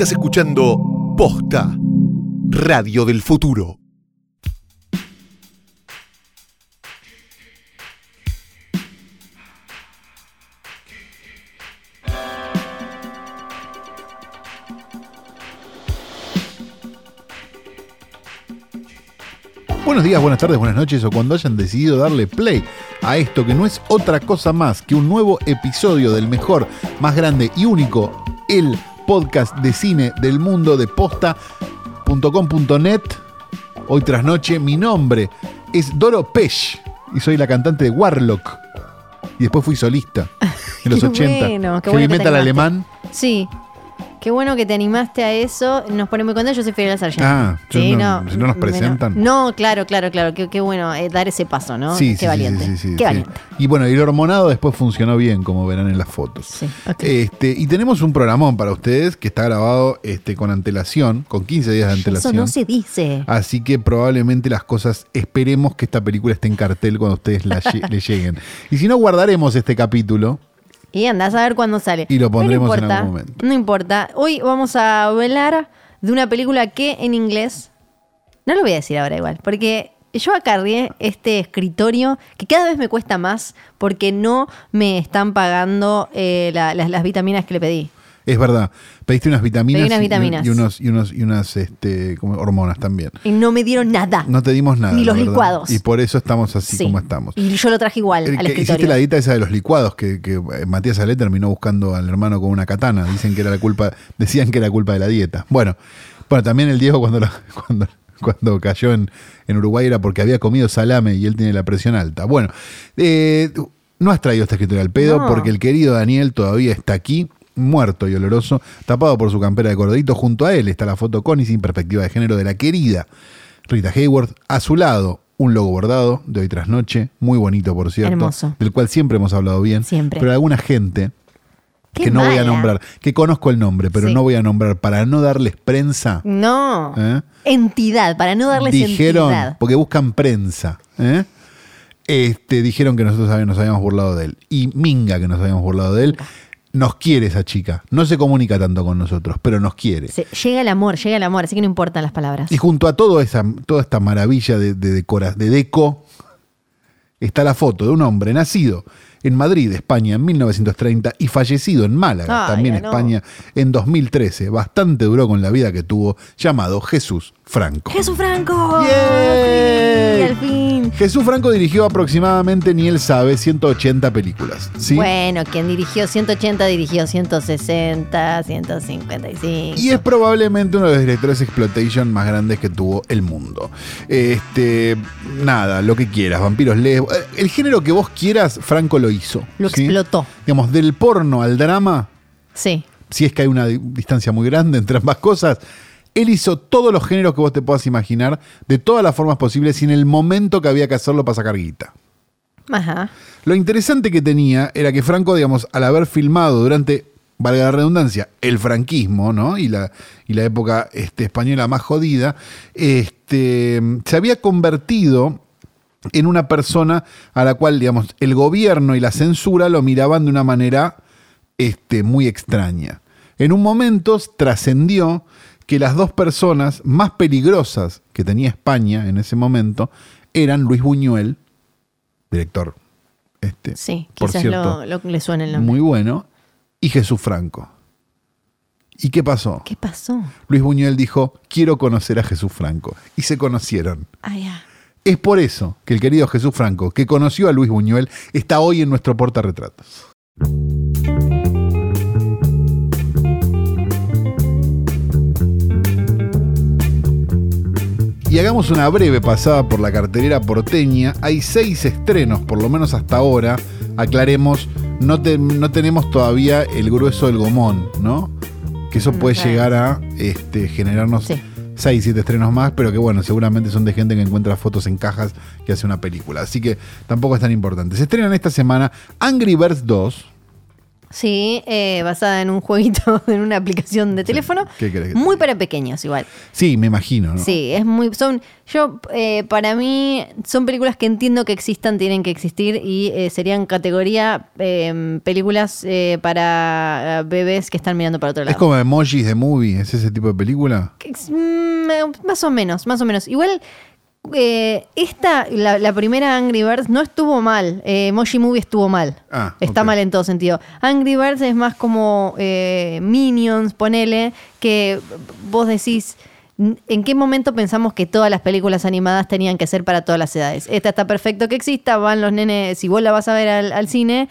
Estás escuchando Posta, Radio del Futuro. Buenos días, buenas tardes, buenas noches o cuando hayan decidido darle play a esto que no es otra cosa más que un nuevo episodio del mejor, más grande y único, el podcast de cine del mundo de posta.com.net. Hoy tras noche, mi nombre es Doro Pesh y soy la cantante de Warlock. Y después fui solista en los Qué 80. bueno, qué Heavy bueno metal alemán. Sí. Qué bueno que te animaste a eso. Nos pone muy contentos. Yo soy Fidel Sargent. Ah, yo no- si no nos presentan. No, claro, claro, claro. Qué, qué bueno eh, dar ese paso, ¿no? Sí, qué sí, sí, valiente. sí, sí, sí, qué sí. valiente. Y bueno, el hormonado después funcionó bien, como verán en las fotos. Sí, ok. Este, y tenemos un programón para ustedes que está grabado este, con antelación, con 15 días de Eso antelación. no se dice. Así que probablemente las cosas, esperemos que esta película esté en cartel cuando ustedes la le lleguen. Y si no, guardaremos este capítulo. Y andás a ver cuándo sale. Y lo pondremos no en importa, algún momento. No importa. Hoy vamos a hablar de una película que en inglés. No lo voy a decir ahora igual. Porque yo acarrié este escritorio que cada vez me cuesta más porque no me están pagando eh, la- las, las vitaminas que le pedí. Es verdad, pediste unas vitaminas, unas y- vitaminas. Y, unos, y, unos, y unas este, como hormonas también. Y no me dieron nada. No te dimos nada. Ni los licuados. Y por eso estamos así Sí. como estamos. Y yo lo traje igual El al que hiciste la dieta esa de los licuados que, que eh, Matías Ale terminó buscando al hermano con una katana. Dicen que era la culpa, decían que era culpa de la dieta. Bueno, bueno, también el Diego cuando lo- cuando, cuando cayó en, en Uruguay era porque había comido salame y él tiene la presión alta. Bueno, eh, no has traído esta escritura al pedo No. porque el querido Daniel todavía está aquí. Muerto y oloroso, tapado por su campera de cordadito. Junto a él está la foto con y sin perspectiva de género de la querida Rita Hayworth. A su lado, un logo bordado de hoy tras noche, muy bonito por cierto, Hermoso. del cual siempre hemos hablado bien. Siempre. Pero alguna gente Qué que no voy a nombrar, que conozco el nombre, pero Sí. no voy a nombrar para no darles prensa, No. ¿Eh? Entidad, para no darles dijeron, entidad. porque buscan prensa, ¿eh? este, dijeron que nosotros nos habíamos burlado de él. Y Minga que nos habíamos burlado de él. Nos quiere esa chica. No se comunica tanto con nosotros, pero nos quiere. Se- llega el amor, llega el amor, así que no importan las palabras. Y junto a todo esa, toda esta maravilla de, de, decora- de deco, está la foto de un hombre nacido en Madrid, España, en 1930 y fallecido en Málaga, Ay, también no. España, en 2013. Bastante duró con la vida que tuvo, llamado Jesús Franco. ¡Jesús Franco! Sí, al fin. Jesús Franco dirigió aproximadamente, ni él sabe, 180 películas. ¿sí? Bueno, quien dirigió 180 dirigió 160, 155. Y es probablemente uno de los directores exploitation más grandes que tuvo el mundo. Este, nada, lo que quieras, vampiros lesbos. eh, El género que vos quieras, Franco lo hizo. Lo ¿sí? explotó. Digamos, del porno al drama, Sí. si es que hay una di- distancia muy grande entre ambas cosas, él hizo todos los géneros que vos te puedas imaginar, de todas las formas posibles y en el momento que había que hacerlo para sacar guita. Ajá. Lo interesante que tenía era que Franco, digamos, al haber filmado durante, valga la redundancia, el franquismo, ¿no? Y la, y la época este, española más jodida, este, se había convertido en una persona a la cual, digamos, el gobierno y la censura lo miraban de una manera este, muy extraña. En un momento trascendió que las dos personas más peligrosas que tenía España en ese momento eran Luis Buñuel, director, este, Sí, por quizás cierto, lo, lo- le suena el nombre. muy bueno, y Jesús Franco. ¿Y qué pasó? ¿Qué pasó? Luis Buñuel dijo, quiero conocer a Jesús Franco. Y se conocieron. Ah. Es por eso que el querido Jesús Franco, que conoció a Luis Buñuel, está hoy en nuestro portarretratos. Y hagamos una breve pasada por la cartelera porteña. Hay seis estrenos, por lo menos hasta ahora. Aclaremos, no, te- no tenemos todavía el grueso del gomón, ¿no? Que eso Mm, puede claro. llegar a este, generarnos Sí. 6, 7 estrenos más, pero que bueno, seguramente son de gente que encuentra fotos en cajas que hace una película. Así que tampoco es tan importante. Se estrenan esta semana Angry Birds 2, Sí, eh, basada en un jueguito, en una aplicación de teléfono. ¿qué querés que muy para pequeños igual. Sí, me imagino, ¿no? Sí, es muy. Son. Yo, eh, para mí, son películas que entiendo que existan, tienen que existir y eh, serían categoría eh, películas eh, para eh, bebés que están mirando para otro lado. Es como emojis de movie, ¿es ese tipo de película? Que mm, más o menos, más o menos. Igual, eh, esta, la, la primera Angry Birds no estuvo mal. Eh, Emoji Movie estuvo mal. Ah, Está mal en todo sentido. Angry Birds es más como eh, Minions, ponele, que vos decís. ¿En qué momento pensamos que todas las películas animadas tenían que ser para todas las edades? Esta está perfecto que exista, van los nenes, si vos la vas a ver al, al cine,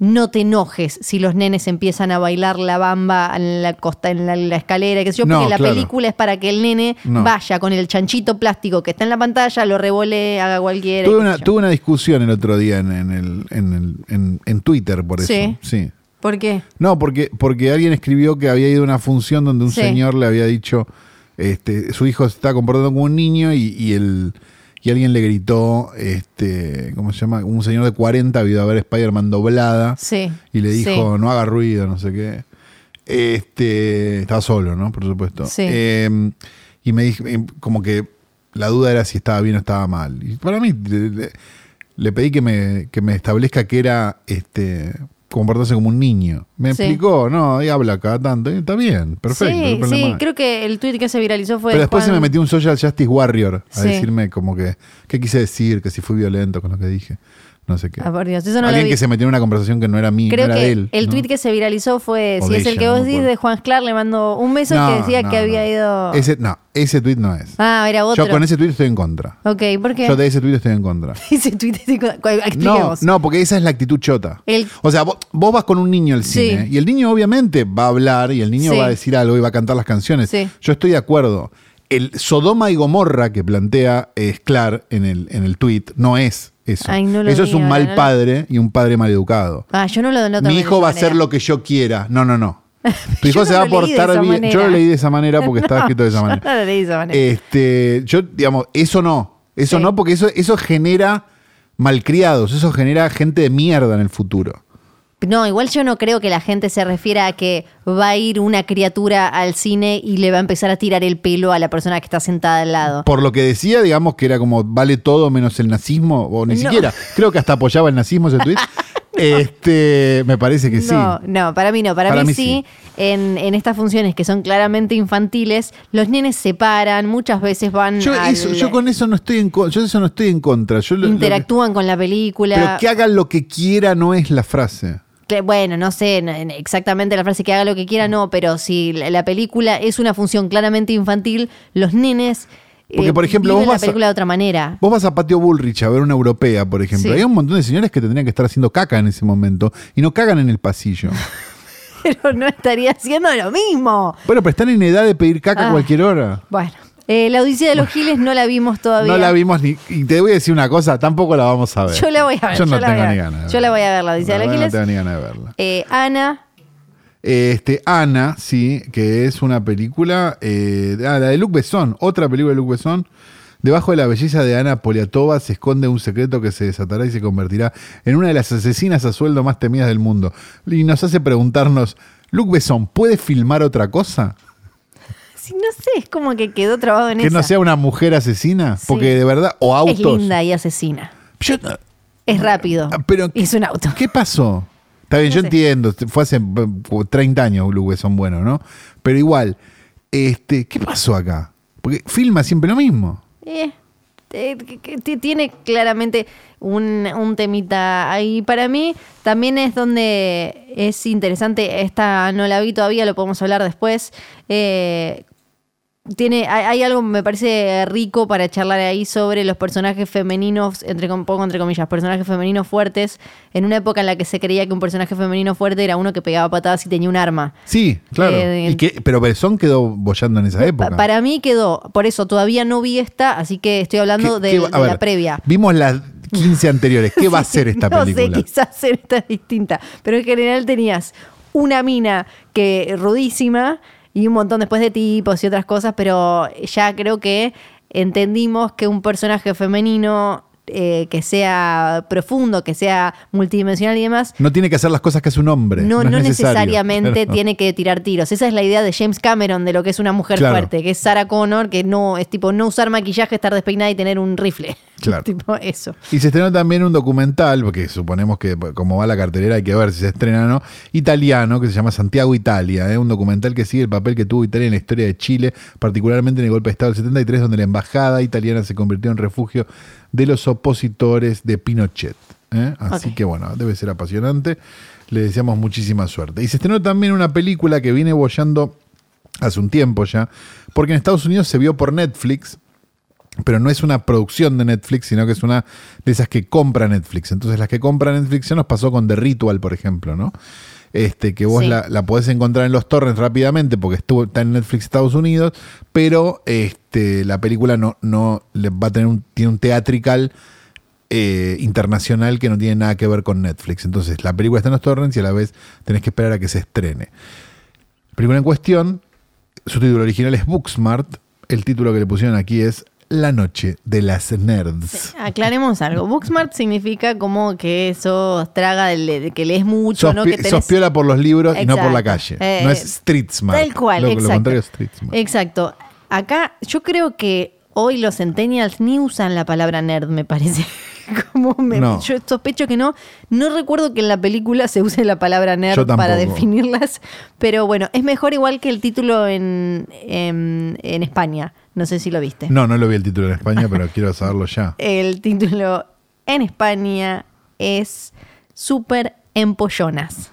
no te enojes si los nenes empiezan a bailar la bamba en la costa, en la, la escalera, que sé yo, No, porque la claro. película es para que el nene No. vaya con el chanchito plástico que está en la pantalla, lo revole, haga cualquiera. Tuve una, tuve discusión el otro día en, en el, en, el- en- en Twitter por eso. Sí. Sí. ¿Por qué? No, porque, porque alguien escribió que había ido a una función donde un Sí. señor le había dicho, este, su hijo se está comportando como un niño y, y el, y alguien le gritó, este, ¿cómo se llama? Un señor de 40 había ido a ver Spider-Man doblada Sí. y le dijo, Sí. no haga ruido, no sé qué. Este, estaba solo, ¿no? Por supuesto. Sí. Eh, y me dije, eh, como que la duda era si estaba bien o estaba mal. Y para mí, le, le- le pedí que me, que me establezca que era este comportarse como un niño. Me Sí. explicó, no, y habla cada tanto. está bien, perfecto. sí, sí, creo que el tweet que se viralizó fue. Pero de después se me metió un social justice warrior a Sí. decirme como que, ¿qué quise decir? Que si fui violento con lo que dije. No sé qué. Ah, por Dios, eso no Alguien que se metió en una conversación que no era mía, Creo no era que de él. el ¿no? tweet que se viralizó fue, si es el que no vos decís, de Juan Clark, le mando un beso No, que decía no, que había no. ido... Ese, no, ese tweet no es. Ah, era otro. Yo con ese tweet estoy en contra. Ok, ¿por qué? Yo de ese tweet estoy en contra. ese tweet, ese- cu- No, expliquemos. no, porque esa es la actitud chota. El- O sea, vos, vos vas con un niño al Sí. cine y el niño obviamente va a hablar y el niño Sí. va a decir algo y va a cantar las canciones. Sí. Yo estoy de acuerdo. El Sodoma y Gomorra que plantea eh, Sklar en el, en el tweet no es eso. Ay, no lo eso vi es un ahora, mal no lo- padre y un padre mal educado. Ah, yo no lo no Mi hijo va a hacer lo que yo quiera. No, no, no. Tu hijo se va a portar bien. Yo lo leí de esa manera porque estaba escrito de esa manera. Yo no lo leí de esa manera. Este, yo, digamos, eso no. Eso Sí. no, porque eso, eso genera malcriados, eso genera gente de mierda en el futuro. No, igual yo no creo que la gente se refiera a que va a ir una criatura al cine y le va a empezar a tirar el pelo a la persona que está sentada al lado. Por lo que decía, digamos que era como vale todo menos el nazismo, o ni No. siquiera. Creo que hasta apoyaba el nazismo ese tweet. este, me parece que sí. No, no, para mí no. Para, Para mí, mí sí, sí. En, en estas funciones que son claramente infantiles, los nenes se paran, muchas veces van Yo, al- eso- yo con eso no estoy en contra. Yo eso no estoy en contra. Yo lo- lo que- interactúan con la película. pero que hagan lo que quiera no es la frase. Que, bueno, no sé exactamente la frase que haga lo que quiera, no, pero si la, la película es una función claramente infantil, los nenes eh, Porque, por ejemplo, vos la vas a- película de otra manera. Vos vas a Patio Bullrich a ver una europea, por ejemplo. Sí. Hay un montón de señores que tendrían que estar haciendo caca en ese momento y no cagan en el pasillo. Pero no estaría haciendo lo mismo. bueno, pero están en edad de pedir caca a Ah. cualquier hora. Bueno, eh, la Odisea de los Giles no la vimos todavía. No la vimos ni. Y te voy a decir una cosa, tampoco la vamos a ver. Yo la voy a ver. Yo no la tengo ni ganas. Yo la voy a ver, la Odisea de los Giles. No tengo ni ganas de verla. Eh, Ana, Este, Ana, sí, que es una película. eh, ah, la de Luc Besson, otra película de Luc Besson. Debajo de la belleza de Ana Poliatova se esconde un secreto que se desatará y se convertirá en una de las asesinas a sueldo más temidas del mundo. Y nos hace preguntarnos: ¿Luc Besson puede filmar otra cosa? No sé, es como que quedó trabado en Que esa. no sea una mujer asesina. Porque de verdad, o es autos. linda y asesina. Yo- Es rápido. Ah, pero- es un auto. ¿Qué pasó? Está bien, No yo sé. entiendo, fue hace eh, 30 años Luke son buenos, ¿no? Pero igual, este, ¿qué pasó acá? Porque filma siempre lo mismo. Eh, eh, que- que tiene claramente un, un temita ahí. Para mí también es donde es interesante, esta no la vi todavía, lo podemos hablar después. Eh, tiene, hay, algo me parece rico para charlar ahí sobre los personajes femeninos, entre pongo entre comillas, personajes femeninos fuertes, en una época en la que se creía que un personaje femenino fuerte era uno que pegaba patadas y tenía un arma. Sí, claro. Eh, Y que- pero Besson quedó bollando en esa época. Pa- Para mí quedó, por eso todavía no vi esta, así que estoy hablando ¿Qué- de, qué va- de a ver, la previa. Vimos las 15 anteriores. ¿Qué va a ser esta no película? sé, quizás esta es distinta, pero en general tenías una mina que rudísima y un montón después de tipos y otras cosas, pero ya creo que entendimos que un personaje femenino eh, que sea profundo, que sea multidimensional y demás, No tiene que hacer las cosas que hace un hombre. no, no necesariamente Claro. tiene que tirar tiros. Esa es la idea de James Cameron de lo que es una mujer Claro. fuerte, que es Sarah Connor, que no es tipo no usar maquillaje, estar despeinada y tener un rifle. Claro. tipo eso. Y se estrenó también un documental, porque suponemos que como va la cartelera hay que ver si se estrena o no, italiano, que se llama Santiago Italia, ¿eh? un documental que sigue el papel que tuvo Italia en la historia de Chile, particularmente en el golpe de Estado del 73, donde la embajada italiana se convirtió en refugio de los opositores de Pinochet. ¿eh? Así que bueno, debe ser apasionante. Le deseamos muchísima suerte. Y se estrenó también una película que viene bollando hace un tiempo ya, porque en Estados Unidos se vio por Netflix, pero no es una producción de Netflix, sino que es una de esas que compra Netflix. Entonces, las que compra Netflix ya nos pasó con The Ritual, por ejemplo, ¿no? Este, que vos Sí. la, la podés encontrar en los torrents rápidamente porque estuvo, está en Netflix Estados Unidos, pero este, la película no, no va a tener un, tiene un teatrical eh, internacional que no tiene nada que ver con Netflix. Entonces, la película está en los torrents y a la vez tenés que esperar a que se estrene. Película en cuestión, su título original es Booksmart. El título que le pusieron aquí es La noche de las nerds. Aclaremos algo. Booksmart significa como que sos traga de, de que lees mucho, ¿no? Que sos piola por los libros y no por la calle. Eh, no es street smart. Tal cual, lo, lo exacto. contrario es street smart. Exacto. Acá yo creo que hoy los centennials ni usan la palabra nerd, me parece. Como me- No. Yo sospecho que no. No recuerdo que en la película se use la palabra nerd para definirlas. Pero bueno, es mejor igual que el título en, en, en España. No sé si lo viste. No, no lo vi el título en España, pero quiero saberlo ya. El título en España es Super Empollonas.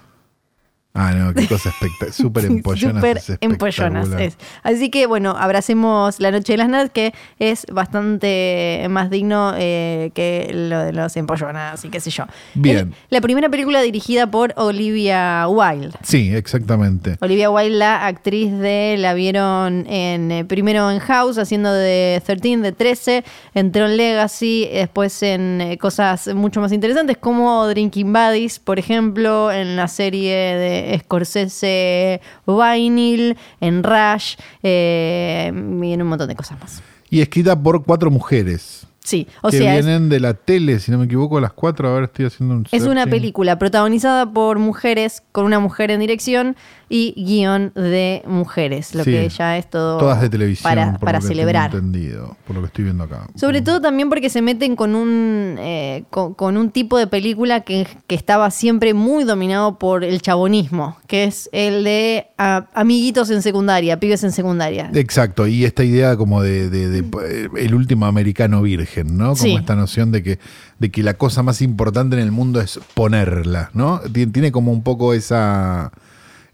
Ah, no, qué cosa espectacular. Súper empollonas. Súper es empollonas es. Así que bueno, abracemos La Noche de las Nerds, que es bastante más digno eh, que lo de los empollonas y qué sé yo. Bien. Es la primera película dirigida por Olivia Wilde. Sí, exactamente. Olivia Wilde, la actriz de, la vieron en eh, primero en House, haciendo de 13, de 13, en Tron Legacy, después en eh, cosas mucho más interesantes como Drinking Buddies, por ejemplo, en la serie de Scorsese Vinyl, en Rush, eh, y en un montón de cosas más. Y escrita por cuatro mujeres. Sí, o que sea, es, vienen de la tele, si no me equivoco, las cuatro. A ver, estoy haciendo un. es una película protagonizada por mujeres, con una mujer en dirección y guion de mujeres, lo Sí. que ya es todo Todas de televisión. para, por para lo que tengo celebrar. entendido, por lo que estoy viendo acá. Sobre todo también porque se meten con un, eh, con, con un tipo de película que, que estaba siempre muy dominado por el chabonismo, que es el de ah, amiguitos en secundaria, pibes en secundaria. Exacto, y esta idea como de, de- de, eh, el último americano virgen, ¿no? Como Sí. esta noción de que, de que la cosa más importante en el mundo es ponerla, ¿no? Tien- Tiene como un poco esa,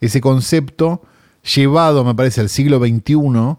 ese concepto llevado, me parece, al siglo XXI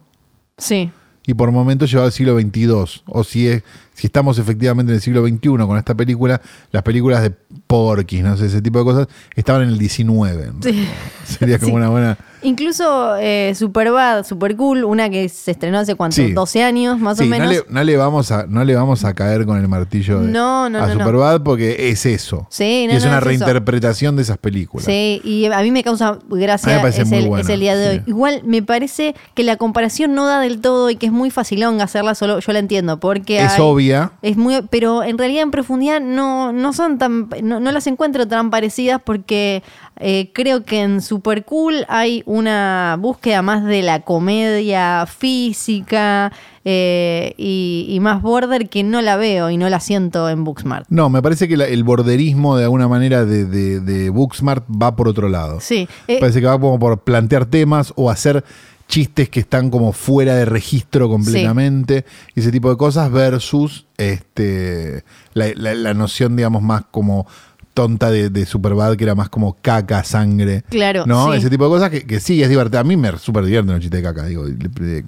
Sí. y por momentos llevado al siglo XXII. O si, es, si estamos efectivamente en el siglo XXI con esta película, las películas de Porky's, no sé, ese tipo de cosas, estaban en el XIX. ¿no? Sí. Sería como Sí. una buena... Incluso eh, Superbad, Super Cool, una que se estrenó hace cuánto, Sí. 12 años más Sí, o no menos. le, no le vamos a, no le vamos a caer con el martillo de- No, no, a no, no. Superbad porque es eso. Sí, no, y es no, una es eso. reinterpretación de esas películas. Sí, y a mí me causa A mí gracia me parece es muy el, buena, es el día de hoy. sí. Igual me parece que la comparación no da del todo y que es muy facilón hacerla solo, yo la entiendo, porque Es hay- obvia. Es muy, pero en realidad en profundidad no, no son tan, no, no las encuentro tan parecidas porque eh, creo que en Super Cool hay una búsqueda más de la comedia física eh, y, y más border que no la veo y no la siento en Booksmart. No, me parece que la- el borderismo de alguna manera de, de, de Booksmart va por otro lado. Sí, eh, Parece que va como por plantear temas o hacer chistes que están como fuera de registro completamente y ese tipo de cosas versus este la, la- la noción, digamos, más como tonta de, de Superbad, que era más como caca, sangre. Claro, ¿No? sí. Ese tipo de cosas que, que sí es divertido. A mí me súper divierte un chiste de caca, digo. de- de-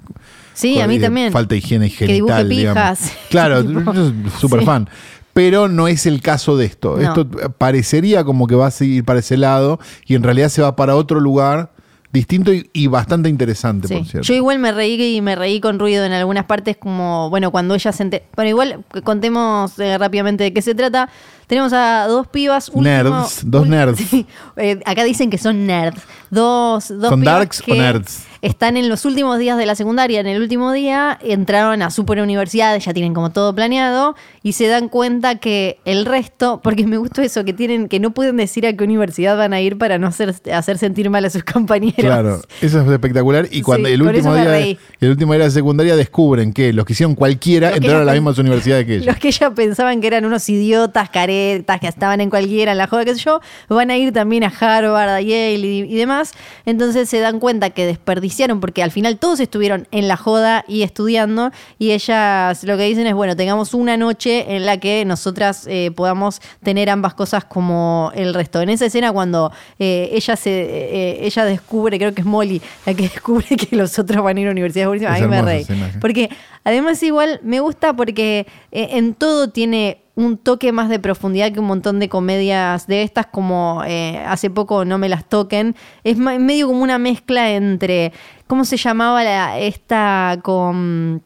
sí, a mí también. Falta de higiene Que genital, digamos. Claro, Tipo, yo soy súper sí. fan. Pero no es el caso de esto. No. Esto parecería como que va a seguir para ese lado y en realidad se va para otro lugar distinto y, y bastante interesante, Sí. por cierto. Yo igual me reí y me reí con ruido en algunas partes, como, bueno, cuando ella se enter- Bueno, igual contemos eh, rápidamente de qué se trata. Tenemos a dos pibas. último- Nerds, dos nerds. Sí, eh, acá dicen que son nerds. Dos, dos ¿Son pibas darks o nerds? Están en los últimos días de la secundaria. En el último día entraron a super universidades, ya tienen como todo planeado y se dan cuenta que el resto, porque me gustó eso, que tienen que no pueden decir a qué universidad van a ir para no hacer, hacer sentir mal a sus compañeros. Claro, eso es espectacular. Y cuando Sí, el último día el último día de secundaria descubren que los que hicieron cualquiera Los que entraron a las mismas universidades que ellos. Los que ya pensaban que eran unos idiotas, caretas, que estaban en cualquiera, en la joda, qué sé yo, van a ir también a Harvard, a Yale y, y demás. Entonces se dan cuenta que desperdiciaron, porque al final todos estuvieron en la joda y estudiando, y ellas lo que dicen es, bueno, tengamos una noche en la que nosotras eh, podamos tener ambas cosas como el resto. En esa escena cuando eh, ella se eh, ella descubre, creo que es Molly, la que descubre que los otros van a ir a universidades buenísimas, a mí me reí. escena, sí. Porque además igual me gusta porque en todo tiene un toque más de profundidad que un montón de comedias de estas, como eh, hace poco No me las toquen. Es medio como una mezcla entre, ¿cómo se llamaba la, esta con...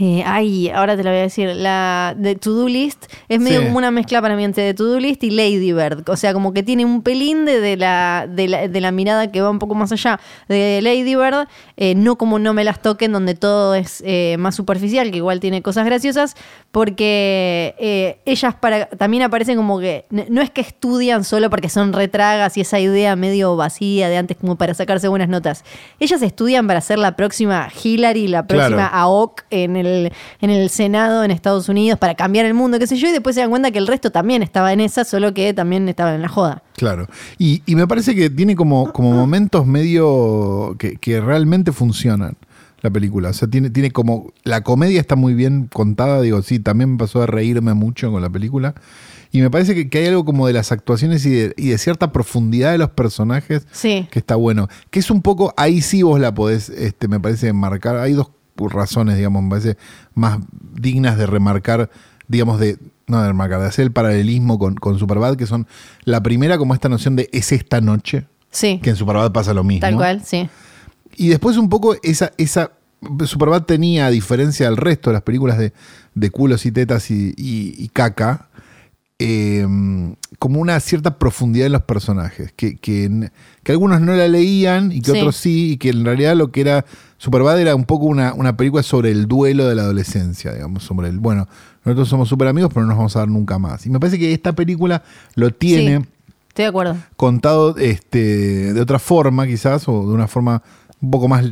eh, ay, ahora te la voy a decir. La de To Do List es medio Sí. como una mezcla para mí entre de To Do List y Lady Bird. O sea, como que tiene un pelín de, de la, de, la, de la mirada que va un poco más allá de Lady Bird. eh, no como No Me Las Toquen, donde todo es eh, más superficial, que igual tiene cosas graciosas. Porque eh, ellas para, también aparecen como que. No es que estudian solo porque son retragas y esa idea medio vacía de antes, como para sacarse buenas notas. Ellas estudian para ser la próxima Hillary, la próxima Claro. AOC en el, en el Senado en Estados Unidos para cambiar el mundo, qué sé yo, y después se dan cuenta que el resto también estaba en esa, solo que también estaban en la joda. Claro. Y, y me parece que tiene como, como momentos medio que, que realmente funcionan la película. O sea, tiene, tiene como. La comedia está muy bien contada. Digo, sí, también me pasó a reírme mucho con la película. Y me parece que, que hay algo como de las actuaciones y de, y de cierta profundidad de los personajes Sí. que está bueno. Que es un poco, ahí sí vos la podés, este, me parece, marcar. Hay dos razones, digamos, me parece, más dignas de remarcar, digamos, de, no de remarcar, de hacer el paralelismo con, con Superbad, que son la primera como esta noción de es esta noche, Sí. que en Superbad pasa lo mismo. Tal cual, sí. Y después un poco esa, esa Superbad tenía, a diferencia del resto de las películas de, de culos y tetas y, y- y caca, eh, como una cierta profundidad en los personajes, que, que, que algunos no la leían y que Sí. otros sí, y que en realidad lo que era Superbad era un poco una, una película sobre el duelo de la adolescencia, digamos, sobre el, bueno, nosotros somos super amigos, pero no nos vamos a dar nunca más. Y me parece que esta película lo tiene Sí, estoy de acuerdo. contado este, de otra forma, quizás, o de una forma un poco más,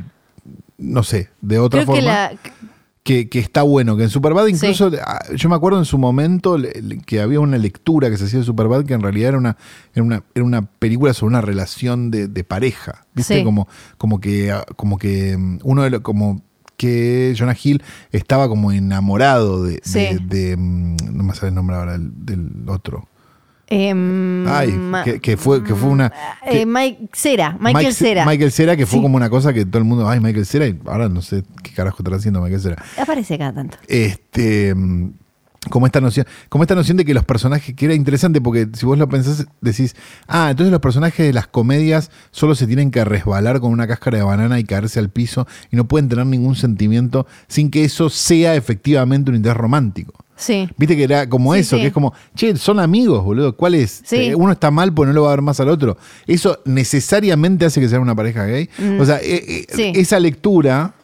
no sé, de otra Creo que forma, la. Que, que está bueno. Que en Superbad, incluso, ah, yo me acuerdo en su momento que había una lectura que se hacía de Superbad que en realidad era una, era una, era una película sobre una relación de, de pareja. ¿Viste? Sí. Como, como que, ah, como que mm, uno de los, como que Jonah Hill estaba como enamorado de, de- Sí. de, mm, no me sale el nombre ahora del, del otro. Em, Ay, que, que fue, que fue una. eh, que- Mike Cera, Michael Mike- Cera. Michael Cera, que fue Sí. como una cosa que todo el mundo, ay, Michael Cera, y ahora no sé qué carajo está haciendo Michael Cera. Aparece cada tanto. Este, mm, como esta noción, como esta noción de que los personajes, que era interesante porque si vos lo pensás, decís, ah, entonces los personajes de las comedias solo se tienen que resbalar con una cáscara de banana y caerse al piso y no pueden tener ningún sentimiento sin que eso sea efectivamente un interés romántico. Sí. Viste que era como Sí, eso, sí. que es como, che, son amigos, boludo. ¿Cuál es? Sí. Eh, Uno está mal pues no lo va a ver más al otro. Eso necesariamente hace que sea una pareja gay. O sea, eh, eh, Mm. Esa lectura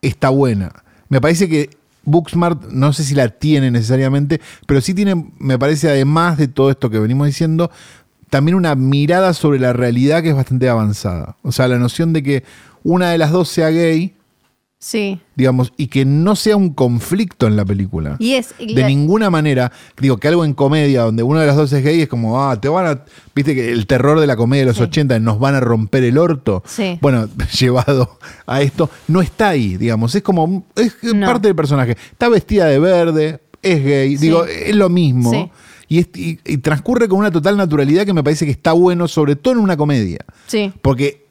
está buena. Me parece que Booksmart, no sé si la tiene necesariamente, pero sí tiene, me parece, además de todo esto que venimos diciendo, también una mirada sobre la realidad que es bastante avanzada. O sea, la noción de que una de las dos sea gay, Sí. digamos, y que no sea un conflicto en la película. Y es. De ninguna manera, digo que algo en comedia donde uno de los dos es gay es como, ah, te van a. Viste que el terror de la comedia de los Sí. 80 nos van a romper el orto. Sí. Bueno, llevado a esto, no está ahí, digamos, es como. Es No. parte del personaje. Está vestida de verde, es gay, Sí. digo, es lo mismo. Y, es- y- y transcurre con una total naturalidad que me parece que está bueno, sobre todo en una comedia. Sí. Porque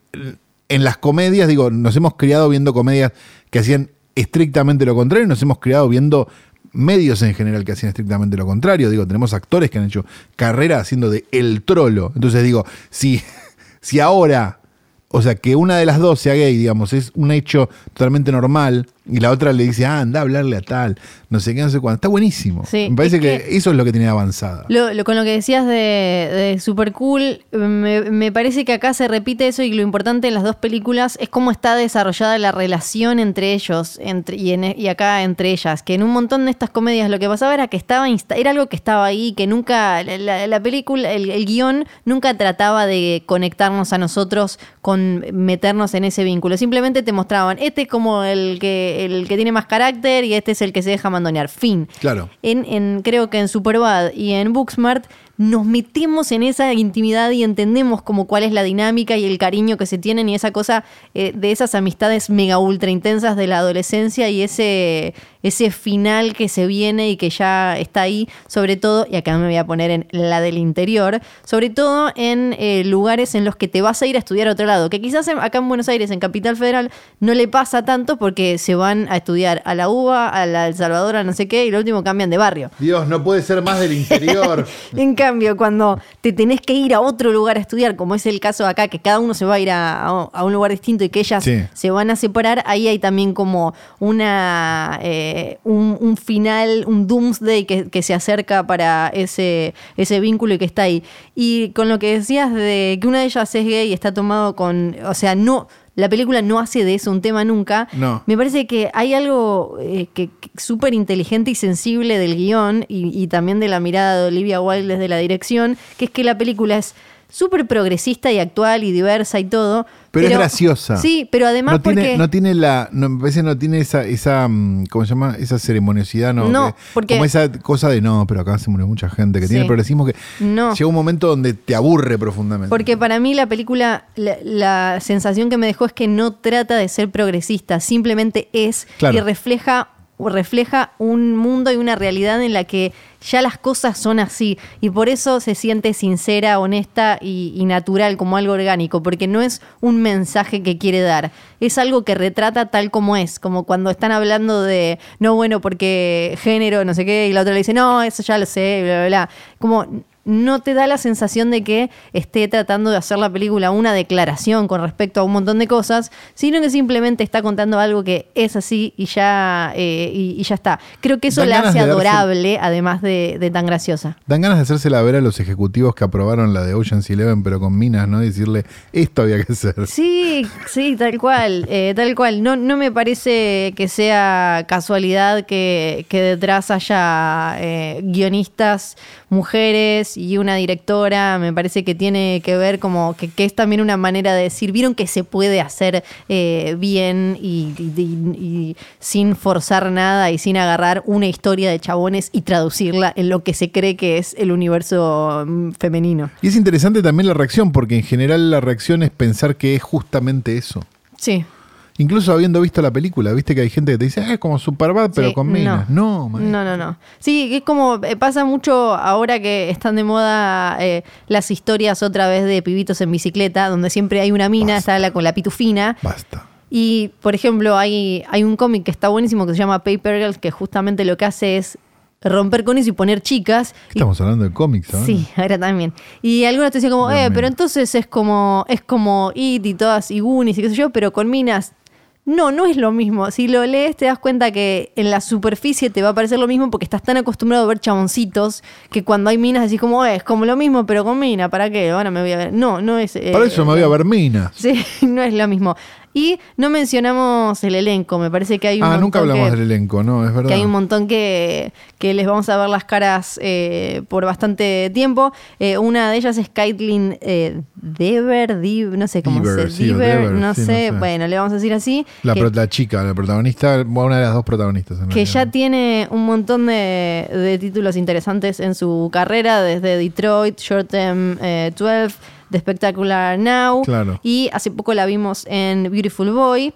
en las comedias, digo, nos hemos criado viendo comedias que hacían estrictamente lo contrario y nos hemos criado viendo medios en general que hacían estrictamente lo contrario. Digo, tenemos actores que han hecho carrera haciendo de el trolo. Entonces digo, si, si ahora, o sea, que una de las dos sea gay, digamos, es un hecho totalmente normal Y la otra le dice, ah, anda a hablarle a tal, no sé qué, no sé cuándo. Está buenísimo. Sí, Me parece es que, que- eso es lo que tiene avanzada. Lo, lo- con lo que decías de, de Super Cool, me, me parece que acá se repite eso y lo importante en las dos películas es cómo está desarrollada la relación entre ellos entre, y, en- y acá entre ellas. Que en un montón de estas comedias lo que pasaba era que estaba era algo que estaba ahí, que nunca, la, la- la película, el, el guion nunca trataba de conectarnos a nosotros con meternos en ese vínculo. Simplemente te mostraban, este es como el que, el que tiene más carácter y este es el que se deja Fin Claro. en, en- creo que en Superbad y en Booksmart nos metemos en esa intimidad y entendemos como cuál es la dinámica y el cariño que se tienen y esa cosa eh, de esas amistades mega ultra intensas de la adolescencia y ese, ese final que se viene y que ya está ahí, sobre todo, y acá me voy a poner en la del interior, sobre todo en eh, lugares en los que te vas a ir a estudiar a otro lado, que quizás en- acá en Buenos Aires, en Capital Federal, no le pasa tanto porque se van a estudiar a la UBA, a la El Salvador, a no sé qué, y lo último cambian de barrio. Dios, no puede ser más del interior. En cambio, cuando te tenés que ir a otro lugar a estudiar, como es el caso acá, que cada uno se va a ir a, a- a un lugar distinto y que ellas Sí. se van a separar, ahí hay también como una eh, un, un final, un doomsday que, que se acerca para ese, ese vínculo y que está ahí. Y con lo que decías de que una de ellas es gay y está tomado con, o sea, no... La película no hace de eso un tema nunca. No. Me parece que hay algo eh, que, que súper inteligente y sensible del guion y, y también de la mirada de Olivia Wilde desde la dirección, que es que la película es súper progresista y actual y diversa y todo. Pero, es graciosa. Sí, pero además no tiene, porque... no tiene la, no, me parece no tiene esa, esa, mm, ¿cómo se llama? Esa ceremoniosidad, no. No, Que- porque- como esa cosa de no, pero acá se murió mucha gente, que tiene el progresismo que No. llega un momento donde te aburre profundamente. Porque para mí la película, la, la sensación que me dejó es que no trata de ser progresista, simplemente es Claro. y refleja, refleja un mundo y una realidad en la que ya las cosas son así. Y por eso se siente sincera, honesta y, natural, como algo orgánico, porque no es un mensaje que quiere dar, es algo que retrata tal como es, como cuando están hablando de, no, bueno, porque género, no sé qué, y la otra le dice, no, eso ya lo sé, bla, bla, bla. Como no te da la sensación de que esté tratando de hacer la película una declaración con respecto a un montón de cosas, sino que simplemente está contando algo que es así y ya, eh, y, y ya está. Creo que eso Dan la hace darse- adorable, además de, de tan graciosa. Dan ganas de hacérsela ver a los ejecutivos que aprobaron la de Ocean's Eleven, pero con minas, ¿no? Y decirle, esto había que hacer. Sí, sí, tal cual, eh, tal cual. No, no me parece que sea casualidad que, que detrás haya eh, guionistas, mujeres y una directora. Me parece que tiene que ver como que, que es también una manera de decir, vieron que se puede hacer eh, bien y, y- y- y sin forzar nada y sin agarrar una historia de chabones y traducirla en lo que se cree que es el universo mm, femenino. Y es interesante también la reacción, porque en general la reacción es pensar que es justamente eso. Sí. Incluso habiendo visto la película, viste que hay gente que te dice, "Ah, es como Superbad, pero Sí, con minas. No, maestro. No, no, no. Sí, es como eh, pasa mucho ahora que están de moda eh, las historias otra vez de pibitos en bicicleta, donde siempre hay una mina, Basta. está la con la pitufina. Basta. Y, por ejemplo, hay, hay un cómic que está buenísimo que se llama Paper Girls, que justamente lo que hace es romper con eso y poner chicas. Y- Estamos hablando de cómics, ¿sabes? Sí, ahora también. Y algunos te dicen como, Dios eh, mío. pero entonces es como, es como It y todas y Goonies y qué sé yo, pero con minas. No, no es lo mismo. Si lo lees te das cuenta que en la superficie te va a parecer lo mismo porque estás tan acostumbrado a ver chaboncitos que cuando hay minas decís como, eh, es como lo mismo, pero con mina, ¿para qué? Ahora me voy a ver. No, no es... eh, Para eso me voy a ver minas. Sí, no es lo mismo. Y no mencionamos el elenco, me parece que hay un Ah, nunca hablamos que- del elenco, no, es verdad. que hay un montón que, que les vamos a ver las caras eh, por bastante tiempo. Eh, una de ellas es Caitlin eh, Dever, Div- no sé cómo Dever, se sí, o Dever, no, sí, no sé. bueno, le vamos a decir así. La, que, pro- la chica, la protagonista, una de las dos protagonistas. en que ya tiene un montón de, de títulos interesantes en su carrera, desde Detroit, Short Term eh, 12, The Spectacular Now. Claro. Y hace poco la vimos en Beautiful Boy.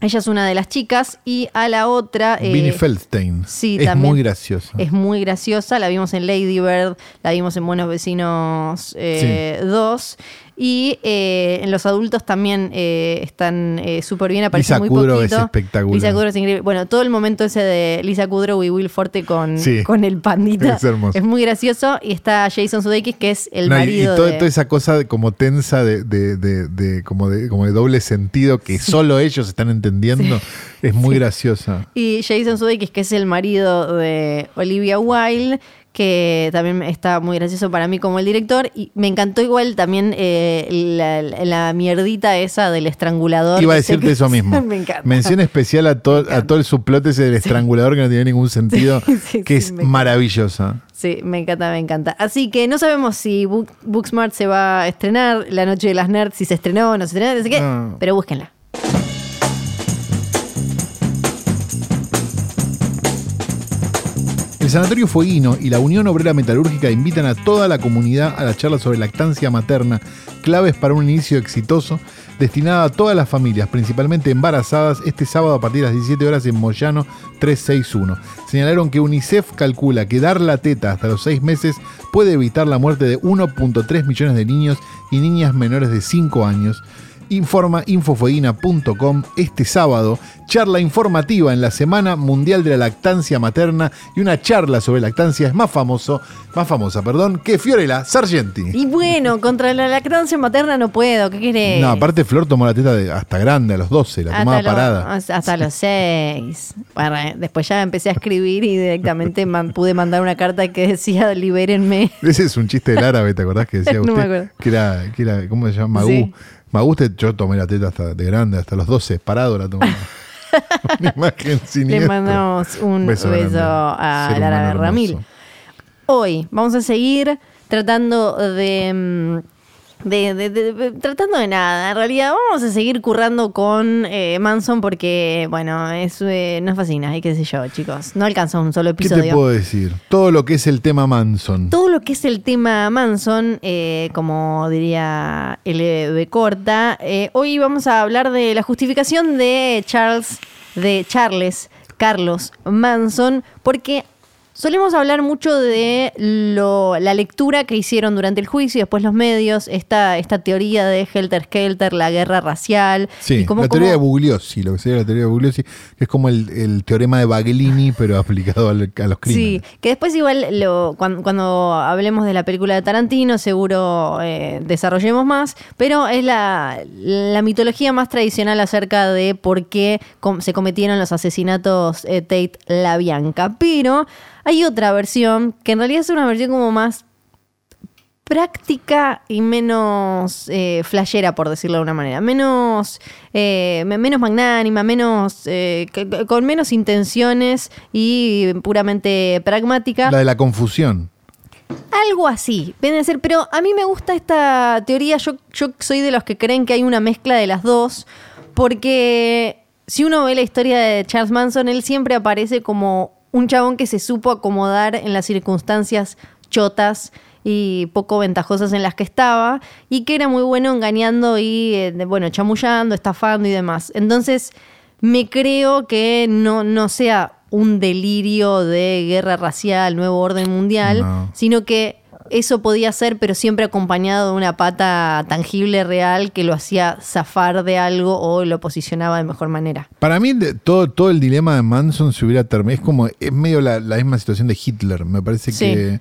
Ella es una de las chicas y a la otra... eh, Vinnie Feldstein. sí, es también. muy graciosa. Es muy graciosa. La vimos en Lady Bird, la vimos en Buenos Vecinos eh, 2. Y eh, en los adultos también eh, están súper bien, aparece Lisa muy Kudrow es espectacular. Lisa Kudrow es increíble. Bueno, todo el momento ese de Lisa Kudrow y Will Forte con, Sí. con el pandita Es hermoso. muy gracioso. Y está Jason Sudeikis, que es el No, marido y todo- de... toda esa cosa de- como tensa de, de- de- de- como de como de doble sentido que solo ellos están entendiendo entendiendo, es muy graciosa. Y Jason Sudeikis, que es el marido de Olivia Wilde, que también está muy gracioso para mí como el director. Y me encantó igual también eh, la, la mierdita esa del estrangulador. Iba a que decirte que- eso mismo. me encanta. Mención especial a, to- a todo el subplot ese del estrangulador que no tiene ningún sentido, Sí, sí, que es maravillosa. Sí, me encanta, me encanta. Así que no sabemos si Book- Booksmart se va a estrenar, La Noche de las Nerds, si se estrenó o no se estrenó, no sé qué, No. pero búsquenla. El Sanatorio Fueguino y la Unión Obrera Metalúrgica invitan a toda la comunidad a la charla sobre lactancia materna, claves para un inicio exitoso, destinada a todas las familias, principalmente embarazadas, este sábado a partir de las 17 horas en Moyano 361. Señalaron que UNICEF calcula que dar la teta hasta los 6 meses puede evitar la muerte de 1.3 millones de niños y niñas menores de 5 años. Informa infofueguina.com este sábado, charla informativa en la Semana Mundial de la Lactancia Materna y una charla sobre lactancia es más famoso, más famosa, perdón, que Fiorella Sargenti. Y bueno, contra la lactancia materna no puedo, ¿qué querés? No, aparte Flor tomó la teta de- hasta grande, a los 12, la tomaba parada. hasta los seis. Bueno, después ya empecé a escribir y directamente man- pude mandar una carta que decía libérenme. Ese es un chiste del árabe, ¿te acordás que decía No me usted? acuerdo. Que era, que era, ¿cómo se llama? Magú. Sí. Magú, usted- yo tomé la teta hasta de grande, hasta los 12, parado la tomé. Una imagen Le siniestra. mandamos un beso, grande. a Lara Ramil. Hoy vamos a seguir tratando de, mm, de- de- de- de- tratando de nada. En realidad vamos a seguir currando con eh, Manson porque, bueno, es, eh, nos fascina y qué sé yo, chicos. No alcanza un solo ¿Qué episodio. te puedo decir? Todo lo que es el tema Manson. Todo lo que es el tema Manson, eh, como diría LB Corta, eh, hoy vamos a hablar de la justificación de Charles, de Charles Carlos Manson, porque solemos hablar mucho de lo- la lectura que hicieron durante el juicio y después los medios, esta, esta teoría de Helter Skelter, la guerra racial. Sí, y cómo- la teoría cómo- de Bugliosi, lo que sería la teoría de Bugliosi, que es como el, el teorema de Baglini, pero aplicado al- a los crímenes. Sí, que después igual lo, cuando, cuando hablemos de la película de Tarantino seguro eh, desarrollemos más, pero es la, la mitología más tradicional acerca de por qué com- se cometieron los asesinatos eh, Tate La Bianca. Pero hay otra versión que en realidad es una versión como más práctica y menos eh, flashera, por decirlo de una manera. Menos, eh, me- menos magnánima, menos, eh, con menos intenciones y puramente pragmática. La de la confusión. Algo así, viene a ser, pero a mí me gusta esta teoría, yo, yo soy de los que creen que hay una mezcla de las dos, porque si uno ve la historia de Charles Manson, él siempre aparece como un chabón que se supo acomodar en las circunstancias chotas y poco ventajosas en las que estaba, y que era muy bueno engañando y, eh, bueno, chamullando, estafando y demás. Entonces, me creo que no, no sea un delirio de guerra racial, nuevo orden mundial, No. sino que eso podía ser, pero siempre acompañado de una pata tangible, real, que lo hacía zafar de algo o lo posicionaba de mejor manera. Para mí, todo, todo el dilema de Manson se hubiera terminado. Es como, es medio la, la misma situación de Hitler. Me parece Sí. que.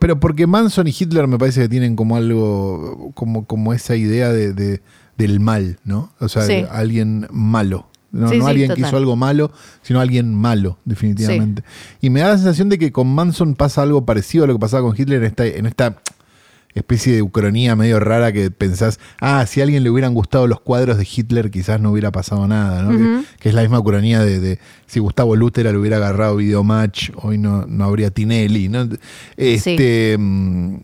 Pero porque Manson y Hitler me parece que tienen como algo, como, como esa idea de, de- del mal, ¿no? O sea, Sí. alguien malo. No, Sí, no sí, alguien que total. hizo algo malo, sino alguien malo, definitivamente. Y me da la sensación de que con Manson pasa algo parecido a lo que pasaba con Hitler en esta, en esta especie de ucronía medio rara que pensás, ah, si a alguien le hubieran gustado los cuadros de Hitler, quizás no hubiera pasado nada, ¿no? Que, que es la misma ucronía de, de si Gustavo Lutera le hubiera agarrado Videomatch, hoy no, no habría Tinelli, ¿no? Este, mm,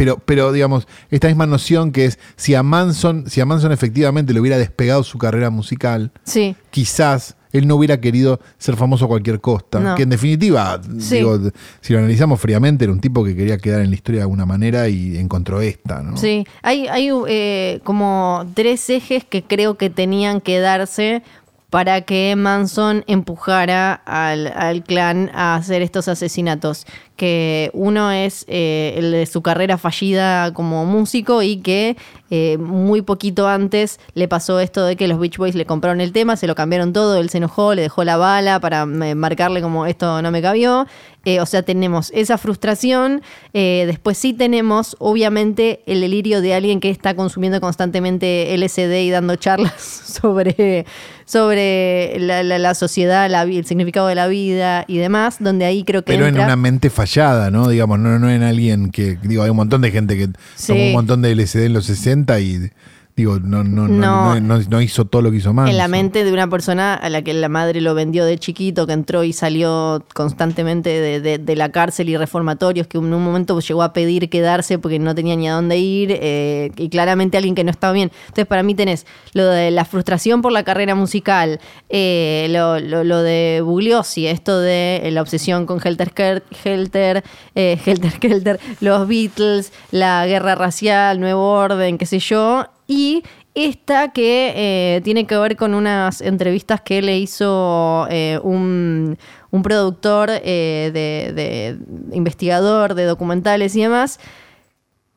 pero, pero, digamos, esta misma noción que es si a Manson, si a Manson efectivamente le hubiera despegado su carrera musical, Sí, quizás él no hubiera querido ser famoso a cualquier costa. No. Que en definitiva, Sí. digo, si lo analizamos fríamente, era un tipo que quería quedar en la historia de alguna manera y encontró esta, ¿no? sí. Hay, hay eh, como tres ejes que creo que tenían que darse para que Manson empujara al, clan a hacer estos asesinatos. que uno es eh, el de su carrera fallida como músico y que eh, muy poquito antes le pasó esto de que los Beach Boys le compraron el tema, se lo cambiaron todo, él se enojó, le dejó la bala para eh, marcarle como esto no me cabió. Eh, o sea, tenemos esa frustración. Eh, después sí tenemos, obviamente, el delirio de alguien que está consumiendo constantemente LSD y dando charlas sobre, sobre la, la- la sociedad, la el significado de la vida y demás, donde ahí creo que Pero en una mente fallada, ¿no? Digamos, no, no en alguien que, digo, hay un montón de gente que Sí. tomó un montón de LSD en los 60 y, digo, no, no, no, hizo todo lo que hizo Manson. En la mente de una persona a la que la madre lo vendió de chiquito, que entró y salió constantemente de, de- de la cárcel y reformatorios, que en un momento llegó a pedir quedarse porque no tenía ni a dónde ir, eh, y claramente alguien que no estaba bien. Entonces, para mí tenés lo de la frustración por la carrera musical, eh, lo, lo- lo de Bugliosi, esto de eh, la obsesión con Helter, Sker- Helter, eh, Helter Skelter, los Beatles, la guerra racial, nuevo orden, qué sé yo, y esta que eh, tiene que ver con unas entrevistas que le hizo eh, un, un productor eh, de, investigador de documentales y demás,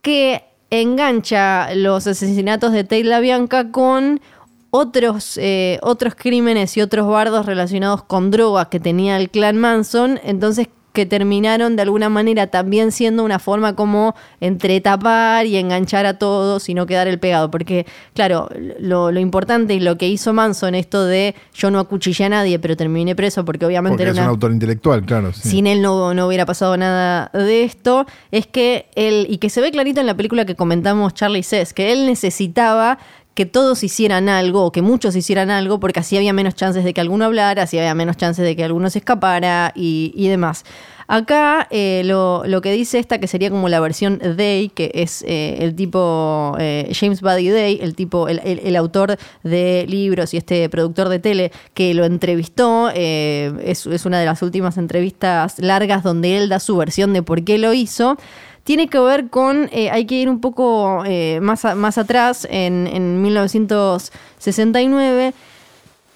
que engancha los asesinatos de Tate LaBianca con otros, otros crímenes y otros bardos relacionados con drogas que tenía el clan Manson, entonces que terminaron de alguna manera también siendo una forma como entre tapar y enganchar a todos y no quedar el pegado. Porque, claro, lo, lo importante y lo que hizo Manson, esto de yo no acuchillé a nadie, pero terminé preso porque obviamente Porque era es una un autor intelectual, claro. sí. sin él no, no hubiera pasado nada de esto, es que él, y que se ve clarito en la película que comentamos Charlie Says, que él necesitaba que todos hicieran algo, o que muchos hicieran algo, porque así había menos chances de que alguno hablara, así había menos chances de que alguno se escapara y, y demás. Acá eh, lo, lo que dice esta, que sería como la versión Day, que es eh, el tipo eh, James Buddy Day, el tipo, el, el- el autor de libros y este productor de tele que lo entrevistó, es, es una de las últimas entrevistas largas donde él da su versión de por qué lo hizo. Tiene que ver con, eh, hay que ir un poco eh, más, a- más atrás, en, en 1969,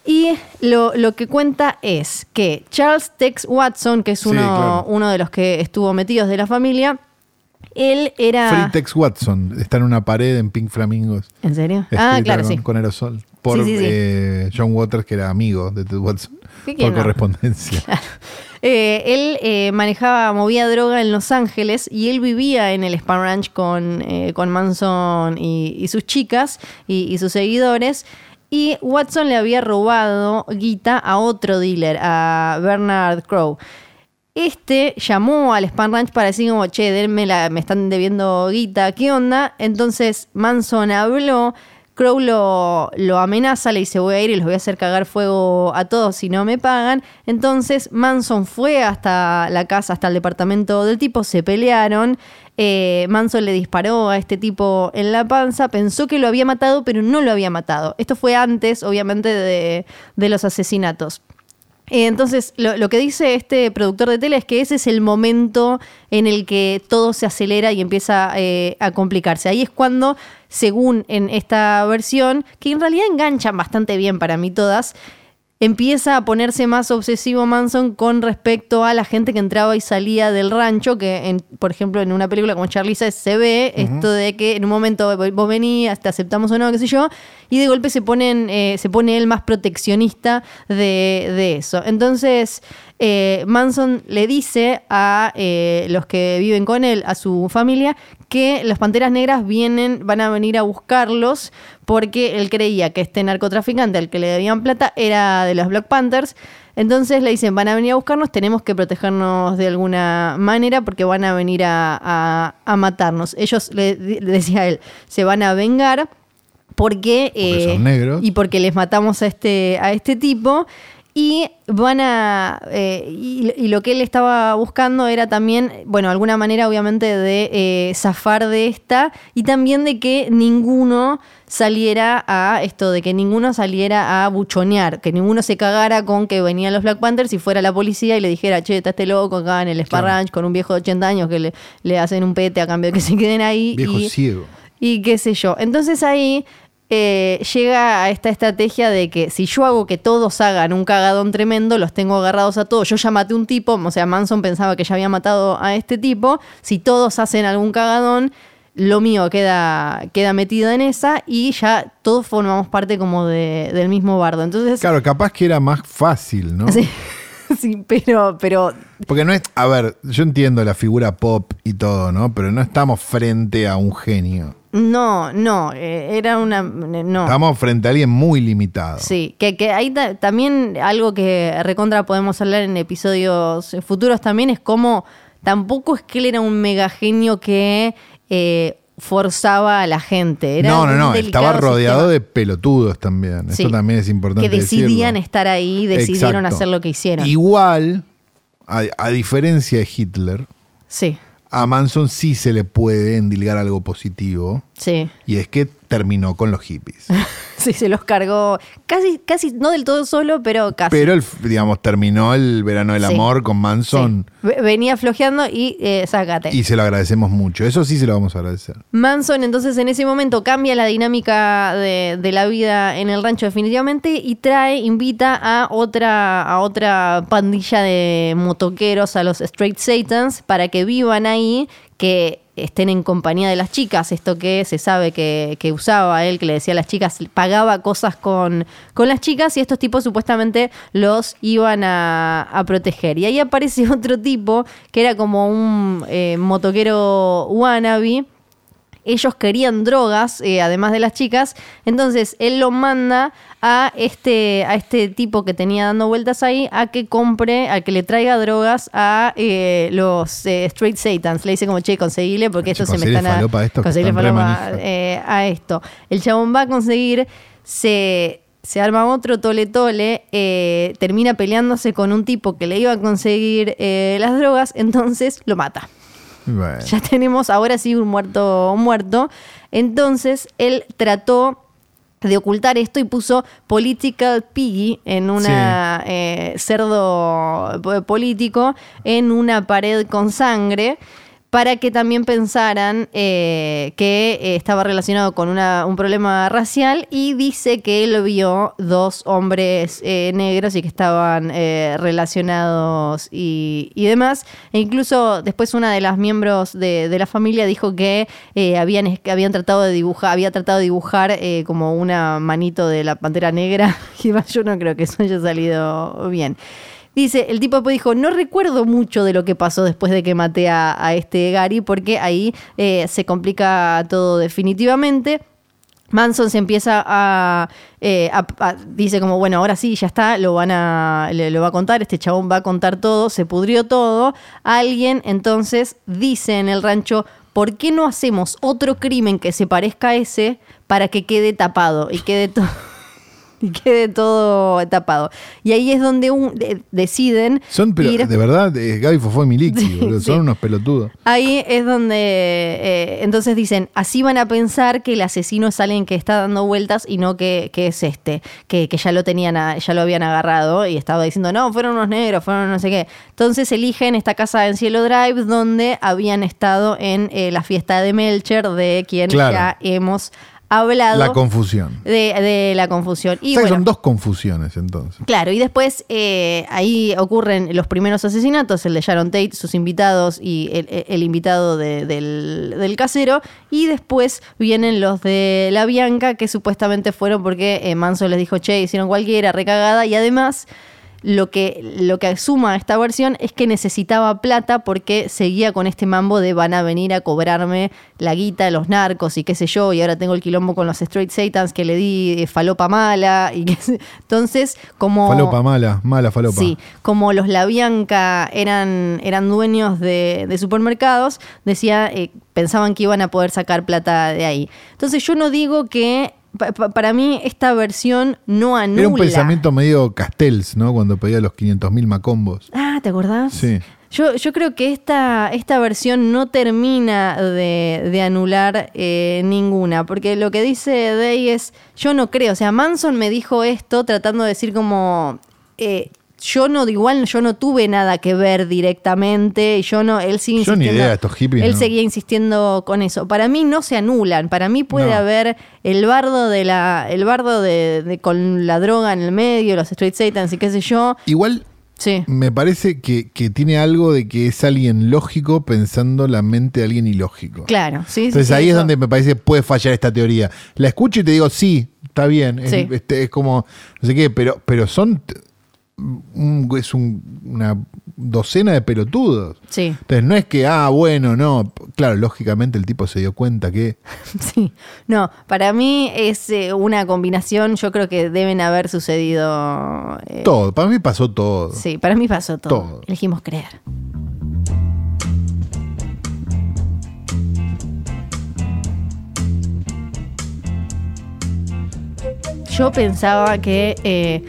y lo, lo que cuenta es que Charles Tex Watson, que es Sí, uno, claro. uno de los que estuvo metidos de la familia, él era... Free Tex Watson está en una pared en Pink Flamingos. ¿En serio? Ah, claro, con, sí. con aerosol. Por Sí, sí, sí. eh, John Waters, que era amigo de Ted Watson. ¿Qué Por no? correspondencia. Eh, él eh, manejaba, movía droga en Los Ángeles y él vivía en el Spam Ranch con, con Manson y, y sus chicas y, y sus seguidores. Y Watson le había robado guita a otro dealer, a Bernard Crow. Este llamó al Spam Ranch para decir como, che, denme la, me están debiendo guita, ¿qué onda? Entonces Manson habló, Crow lo, lo amenaza, le dice voy a ir y los voy a hacer cagar fuego a todos si no me pagan. Entonces Manson fue hasta la casa, hasta el departamento del tipo, se pelearon. Eh, Manson le disparó a este tipo en la panza, pensó que lo había matado, pero no lo había matado. Esto fue antes, obviamente, de, de los asesinatos. Eh, Entonces, lo, que dice este productor de tele es que ese es el momento en el que todo se acelera y empieza eh, a complicarse. Ahí es cuando, según en esta versión, que en realidad enganchan bastante bien para mí todas, empieza a ponerse más obsesivo Manson con respecto a la gente que entraba y salía del rancho, que en- por ejemplo en una película como Charlie Says se ve esto de que en un momento vos venías, te aceptamos o no, qué sé yo, y de golpe se ponen, eh, se pone él más proteccionista de, de eso. Entonces, eh, Manson le dice a eh, los que viven con él, a su familia, que las panteras negras vienen, van a venir a buscarlos porque él creía que este narcotraficante al que le debían plata era de los Black Panthers. Entonces le dicen, van a venir a buscarnos, tenemos que protegernos de alguna manera porque van a venir a, a- a matarnos. Ellos, le, le decía él, se van a vengar porque, Porque eh, son negros. y porque les matamos a este, a este tipo. Y van a. eh, y, y lo que él estaba buscando era también, bueno, alguna manera, obviamente, de eh, zafar de esta. Y también de que ninguno saliera a esto, de que ninguno saliera a buchonear, que ninguno se cagara con que venían los Black Panthers y fuera la policía y le dijera, che, está este loco acá en el Spa Claro. Ranch con un viejo de 80 años que le, le hacen un pete a cambio de que se queden ahí. Viejo y, ciego. y qué sé yo. Entonces ahí eh, llega a esta estrategia de que si yo hago que todos hagan un cagadón tremendo, los tengo agarrados a todos. Yo ya maté un tipo, o sea, Manson pensaba que ya había matado a este tipo. Si todos hacen algún cagadón, lo mío queda, queda metido en esa y ya todos formamos parte como de- del mismo bardo. Entonces, Claro, capaz que era más fácil, ¿no? sí, sí, pero, pero Porque no es, a ver, yo entiendo la figura pop y todo, ¿no? Pero no estamos frente a un genio. no, no, eh, era una... No. Estamos frente a alguien muy limitado. Sí, que, que ahí ta- también algo que recontra podemos hablar en episodios futuros también es como tampoco es que él era un mega genio que eh, forzaba a la gente. Era no, no, no, estaba rodeado sistema. de pelotudos también. Sí. Eso también es importante. Que decidían decirlo. estar ahí, decidieron Exacto. hacer lo que hicieron. Igual, a, a diferencia de Hitler, Sí, a Manson sí se le puede endilgar algo positivo. sí. Y es que terminó con los hippies. Sí, se los cargó casi, casi, no del todo solo, pero casi. Pero, el, digamos, terminó el verano del Sí. amor con Manson. Sí. Venía flojeando y eh, sácate. Y se lo agradecemos mucho. Eso sí se lo vamos a agradecer. Manson entonces en ese momento cambia la dinámica de, de la vida en el rancho definitivamente y trae, invita a otra, a otra pandilla de motoqueros, a los Straight Satans, para que vivan ahí, que estén en compañía de las chicas, esto que se sabe que, que usaba él, que le decía a las chicas, pagaba cosas con, con las chicas y estos tipos supuestamente los iban a, proteger. Y ahí aparece otro tipo que era como un eh, motoquero wannabe, ellos querían drogas, eh, además de las chicas, entonces él lo manda a este, a este tipo que tenía dando vueltas ahí a que compre, a que le traiga drogas a eh, los eh, Straight Satans. Le dice como, che, conseguile porque estos se me están... a- que conseguile falopa, eh, a esto. El chabón va a conseguir, se, se arma otro tole tole, eh, termina peleándose con un tipo que le iba a conseguir eh, las drogas, entonces lo mata. Bueno. Ya tenemos ahora sí un muerto muerto. Entonces él trató de ocultar esto y puso political piggy en una eh, cerdo po- político en una pared con sangre para que también pensaran eh, que eh, estaba relacionado con un problema racial y dice que él vio dos hombres eh, negros y que estaban relacionados y, demás. E incluso después una de las miembros de, la familia dijo que habían, habían tratado de dibujar, había tratado de dibujar como una manito de la pantera negra. Yo no creo que eso haya salido bien. Dice, el tipo dijo, no recuerdo mucho de lo que pasó después de que maté a, este Gary, porque ahí eh, se complica todo definitivamente. Manson se empieza a, eh, a- a- dice como bueno ahora sí ya está lo van a le- lo va a contar este chabón va a contar todo se pudrió todo alguien entonces dice en el rancho ¿por qué no hacemos otro crimen que se parezca a ese para que quede tapado y quede todo y quede todo tapado y ahí es donde un- de- deciden Son, pero ir- de verdad, eh, Gaby Fofó y Miliki, Sí, boludo, son sí. unos pelotudos. Ahí es donde eh, entonces dicen, así van a pensar que el asesino es alguien que está dando vueltas y no que, que es este, que, que ya lo tenían, a- ya lo habían agarrado y estaba diciendo, no, fueron unos negros, fueron no sé qué. Entonces eligen esta casa en Cielo Drive donde habían estado en eh, la fiesta de Melcher, de quien Claro. ya hemos hablado. La confusión. de, de la confusión. Y o sea que bueno, son dos confusiones entonces. Claro, y después eh, ahí ocurren los primeros asesinatos, el de Sharon Tate, sus invitados y el, el invitado de- del, del casero, y después vienen los de la Bianca, que supuestamente fueron porque eh, Manso les dijo, che, hicieron cualquiera, recagada, y además lo que, lo que suma esta versión es que necesitaba plata porque seguía con este mambo de van a venir a cobrarme la guita, los narcos y qué sé yo, y ahora tengo el quilombo con los Straight Satans que le di eh, falopa mala, y entonces como... Falopa mala, mala falopa. Sí, como los La Bianca eran, eran dueños de, de supermercados, decía, eh, pensaban que iban a poder sacar plata de ahí. Entonces yo no digo que, pa- pa- para mí esta versión no anula. Era un pensamiento medio Castells, ¿no? Cuando pedía los 500.000 macombos. Ah, ¿te acordás? Sí. Yo, yo creo que esta, esta versión no termina de, de anular eh, ninguna, porque lo que dice Day es, yo no creo, o sea, Manson me dijo esto tratando de decir como, eh, yo no, igual yo no tuve nada que ver directamente. Yo no, él sigue Yo ni idea de estos hippies, Él no. seguía insistiendo con eso. Para mí no se anulan. Para mí puede No. haber el bardo de la, el bardo de, de- con la droga en el medio, los straight satans y qué sé yo. Igual Sí. me parece que, que tiene algo de que es alguien lógico pensando la mente de alguien ilógico. Claro, sí. Entonces sí, ahí es eso. donde me parece que puede fallar esta teoría. La escucho y te digo, sí, está bien. Es, este, es como, no sé qué, pero, pero son. Un- es un- una docena de pelotudos. Sí, Entonces no es que, ah, bueno, no. Claro, lógicamente el tipo se dio cuenta que. sí. No, para mí es eh, una combinación. Yo creo que deben haber sucedido. eh, Todo, para mí pasó todo. Sí, para mí pasó todo. Todo. Elegimos creer. Yo pensaba que eh,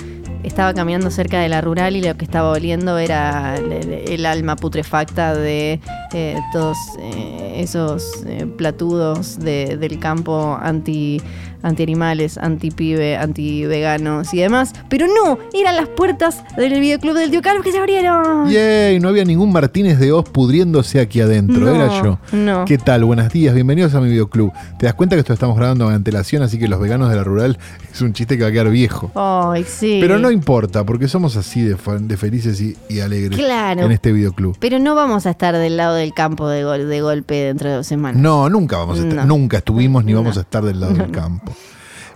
estaba caminando cerca de la rural y lo que estaba oliendo era el, alma putrefacta de eh, todos eh, esos eh, platudos de- del campo anti antianimales, anti-pibe, anti-veganos y demás. Pero no, eran las puertas del videoclub del tío Carlos que se abrieron. Yay, no había ningún Martínez de Oz pudriéndose aquí adentro, No, era yo. no. ¿Qué tal? Buenos días, bienvenidos a mi videoclub. Te das cuenta que esto estamos grabando con antelación, así que los veganos de la rural es un chiste que va a quedar viejo. Ay, sí. Pero no importa, porque somos así de, felices y, y alegres Claro. en este videoclub. Pero no vamos a estar del lado del campo de, gol- de golpe dentro de dos semanas. No, nunca vamos a estar, No. nunca estuvimos ni vamos a estar del lado del campo.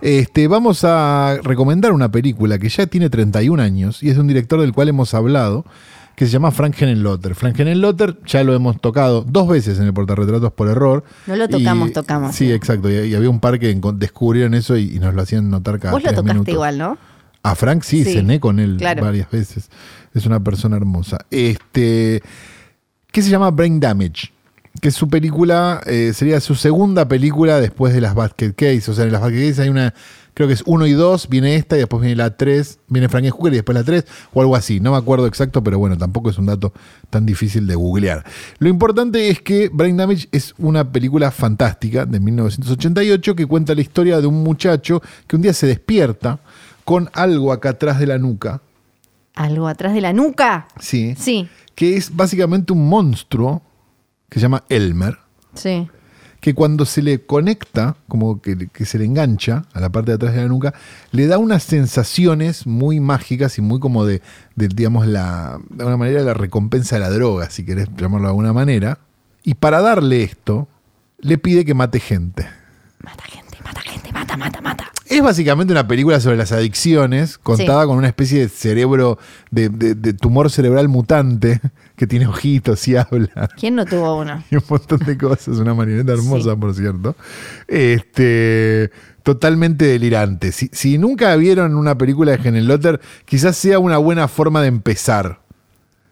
Este, vamos a recomendar una película que ya tiene 31 años y es de un director del cual hemos hablado, que se llama Frank Henenlotter. Frank Henenlotter ya lo hemos tocado dos veces en el portarretratos por error. No lo tocamos, tocamos, Sí, sí. exacto. Y, y había un par que descubrieron eso y, y nos lo hacían notar cada Vos lo tocaste minutos. igual, ¿no? A Frank sí, Sí, cené con él claro. varias veces. Es una persona hermosa. Este, que se llama Brain Damage. Que su película eh, sería su segunda película después de las Basket Case. O sea, en las Basket Case hay una, creo que es uno y dos, viene esta y después viene la 3, viene Frankenhooker y después la 3, o algo así. No me acuerdo exacto, pero bueno, tampoco es un dato tan difícil de googlear. Lo importante es que Brain Damage es una película fantástica de 1988 que cuenta la historia de un muchacho que un día se despierta con algo acá atrás de la nuca. Algo atrás de la nuca. Sí. Sí, Que es básicamente un monstruo que se llama Elmer. sí. que cuando se le conecta, como que, que se le engancha a la parte de atrás de la nuca, le da unas sensaciones muy mágicas y muy como de, de, digamos, la, de alguna manera la recompensa de la droga, si querés llamarlo de alguna manera. Y para darle esto, le pide que mate gente. Mata gente, mata gente, mata, mata, mata. Es básicamente una película sobre las adicciones, contada Sí. con una especie de cerebro, de, de- de tumor cerebral mutante, que tiene ojitos y habla. ¿Quién no tuvo uno? y un montón de cosas. Una marioneta hermosa, Sí. por cierto. Este, totalmente delirante. Si, si nunca vieron una película de Henenlotter, quizás sea una buena forma de empezar.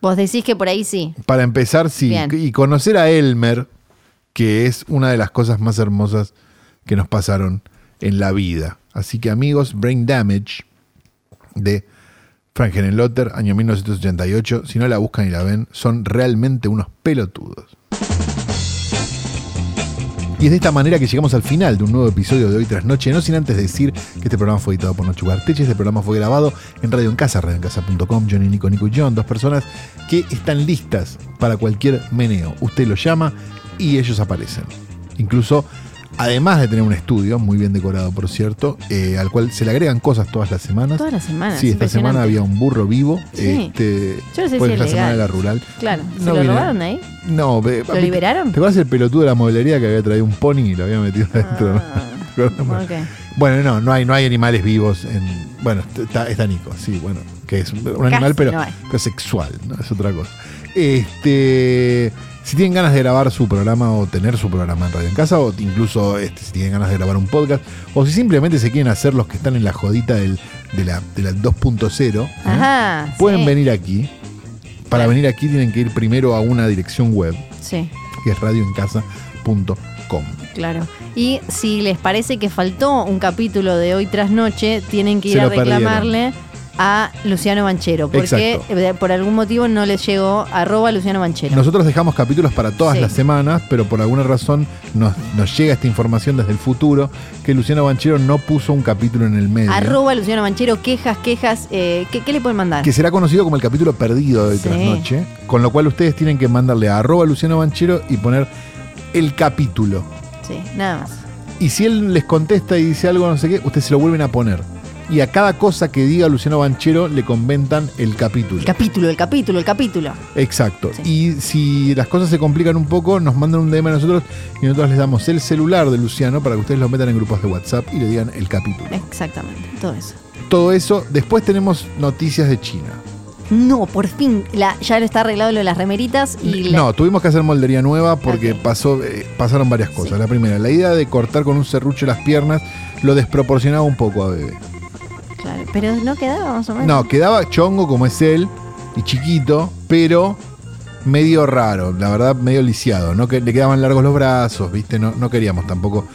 Vos decís que por ahí sí. Para empezar, sí. Bien. Y conocer a Elmer, que es una de las cosas más hermosas que nos pasaron en la vida. Así que, amigos, Brain Damage de Frank Henenlotter, año 1988. Si no la buscan y la ven, son realmente unos pelotudos. Y es de esta manera que llegamos al final de un nuevo episodio de Hoy Tras Noche, no sin antes decir que este programa fue editado por Nacho Garteche, este programa fue grabado en Radio en Casa, radioencasa.com, Johnny, Nico, Nico y John, dos personas que están listas para cualquier meneo. Usted los llama y ellos aparecen. Incluso, además de tener un estudio, muy bien decorado por cierto, eh, al cual se le agregan cosas todas las semanas. Todas las semanas. Sí, esta semana había un burro vivo. Sí. Este, Yo no sé fue si es la semana de legal. la rural. Claro. ¿Se No lo viene- robaron de ahí? No, ¿Lo liberaron? ¿Te acuerdas el pelotudo de la mueblería que había traído un pony y lo había metido adentro? Ah, ¿Te acuerdas? ok. Bueno, no, no hay, no hay animales vivos en. Bueno, está, está Nico, sí, bueno, que es un animal, pero, no pero sexual, ¿no? Es otra cosa. Este. Si tienen ganas de grabar su programa o tener su programa en Radio en Casa, o incluso este, si tienen ganas de grabar un podcast, o si simplemente se quieren hacer los que están en la jodita del, de la, de la 2.0, ¿eh? Pueden sí. venir aquí. Para venir aquí tienen que ir primero a una dirección web, Sí. que es radioencasa.com. Claro. Y si les parece que faltó un capítulo de hoy tras noche, tienen que Se ir a perdieron. A Luciano Banchero, porque Exacto. por algún motivo no les llegó arroba Luciano Banchero. Nosotros dejamos capítulos para todas Sí. las semanas, pero por alguna razón nos, nos llega esta información desde el futuro que Luciano Banchero no puso un capítulo en el medio. Arroba Luciano Banchero, quejas, quejas. eh, ¿qué, qué le pueden mandar? que será conocido como el capítulo perdido de Sí. Trasnoche, con lo cual ustedes tienen que mandarle a arroba Luciano Banchero y poner el capítulo. Sí, nada más. Y si él les contesta y dice algo no sé qué, ustedes se lo vuelven a poner. Y a cada cosa que diga Luciano Banchero le comentan el capítulo. El capítulo, el capítulo, el capítulo. Exacto. Sí. Y si las cosas se complican un poco, nos mandan un DM a nosotros y nosotros les damos el celular de Luciano para que ustedes lo metan en grupos de WhatsApp y le digan el capítulo. Exactamente, todo eso. Todo eso. Después tenemos noticias de China. No, por fin, la, ya lo está arreglado lo de las remeritas y la- No, tuvimos que hacer moldería nueva porque pasó, eh, pasaron varias cosas. Sí. La primera, la idea de cortar con un serrucho las piernas lo desproporcionaba un poco a Bebé. Claro, pero no quedaba más o menos. No, quedaba chongo como es él y chiquito, pero medio raro, la verdad, medio lisiado. No que le quedaban largos los brazos, ¿viste? No, no queríamos tampoco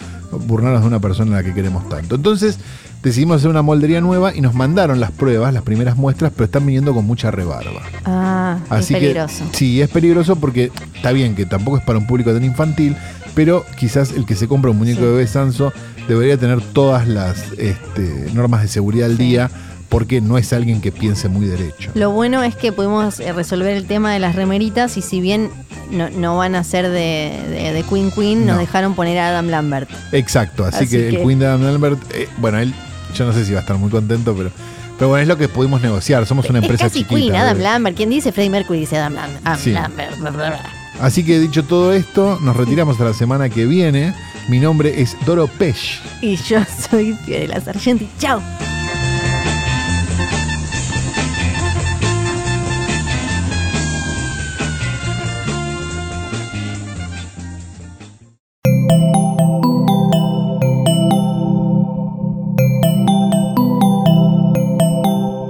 burlarnos de una persona a la que queremos tanto. Entonces decidimos hacer una moldería nueva y nos mandaron las pruebas, las primeras muestras, pero están viniendo con mucha rebarba. Ah, Así es peligroso. que sí, es peligroso porque está bien que tampoco es para un público tan infantil, pero quizás el que se compra un muñeco Sí. de bebé Sanso debería tener todas las este, normas de seguridad al día porque no es alguien que piense muy derecho. Lo bueno es que pudimos eh, resolver el tema de las remeritas y si bien no, no van a ser de, de- de Queen Queen, nos No. dejaron poner a Adam Lambert. Exacto, así, Así que, que- el Queen de Adam Lambert, eh, bueno, él, yo no sé si va a estar muy contento, pero, pero bueno, es lo que pudimos negociar. Somos una es empresa casi chiquita. Queen, Adam. Lambert. ¿Quién dice Freddie Mercury dice Adam, Lam- Adam Sí. Lambert? bla, bla, bla. Así que dicho todo esto, nos retiramos hasta la semana que viene. Mi nombre es Doro Pesh. Y yo soy Fiorella Sargenti. ¡Chao!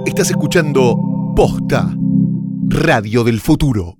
Estás escuchando Posta, Radio del Futuro.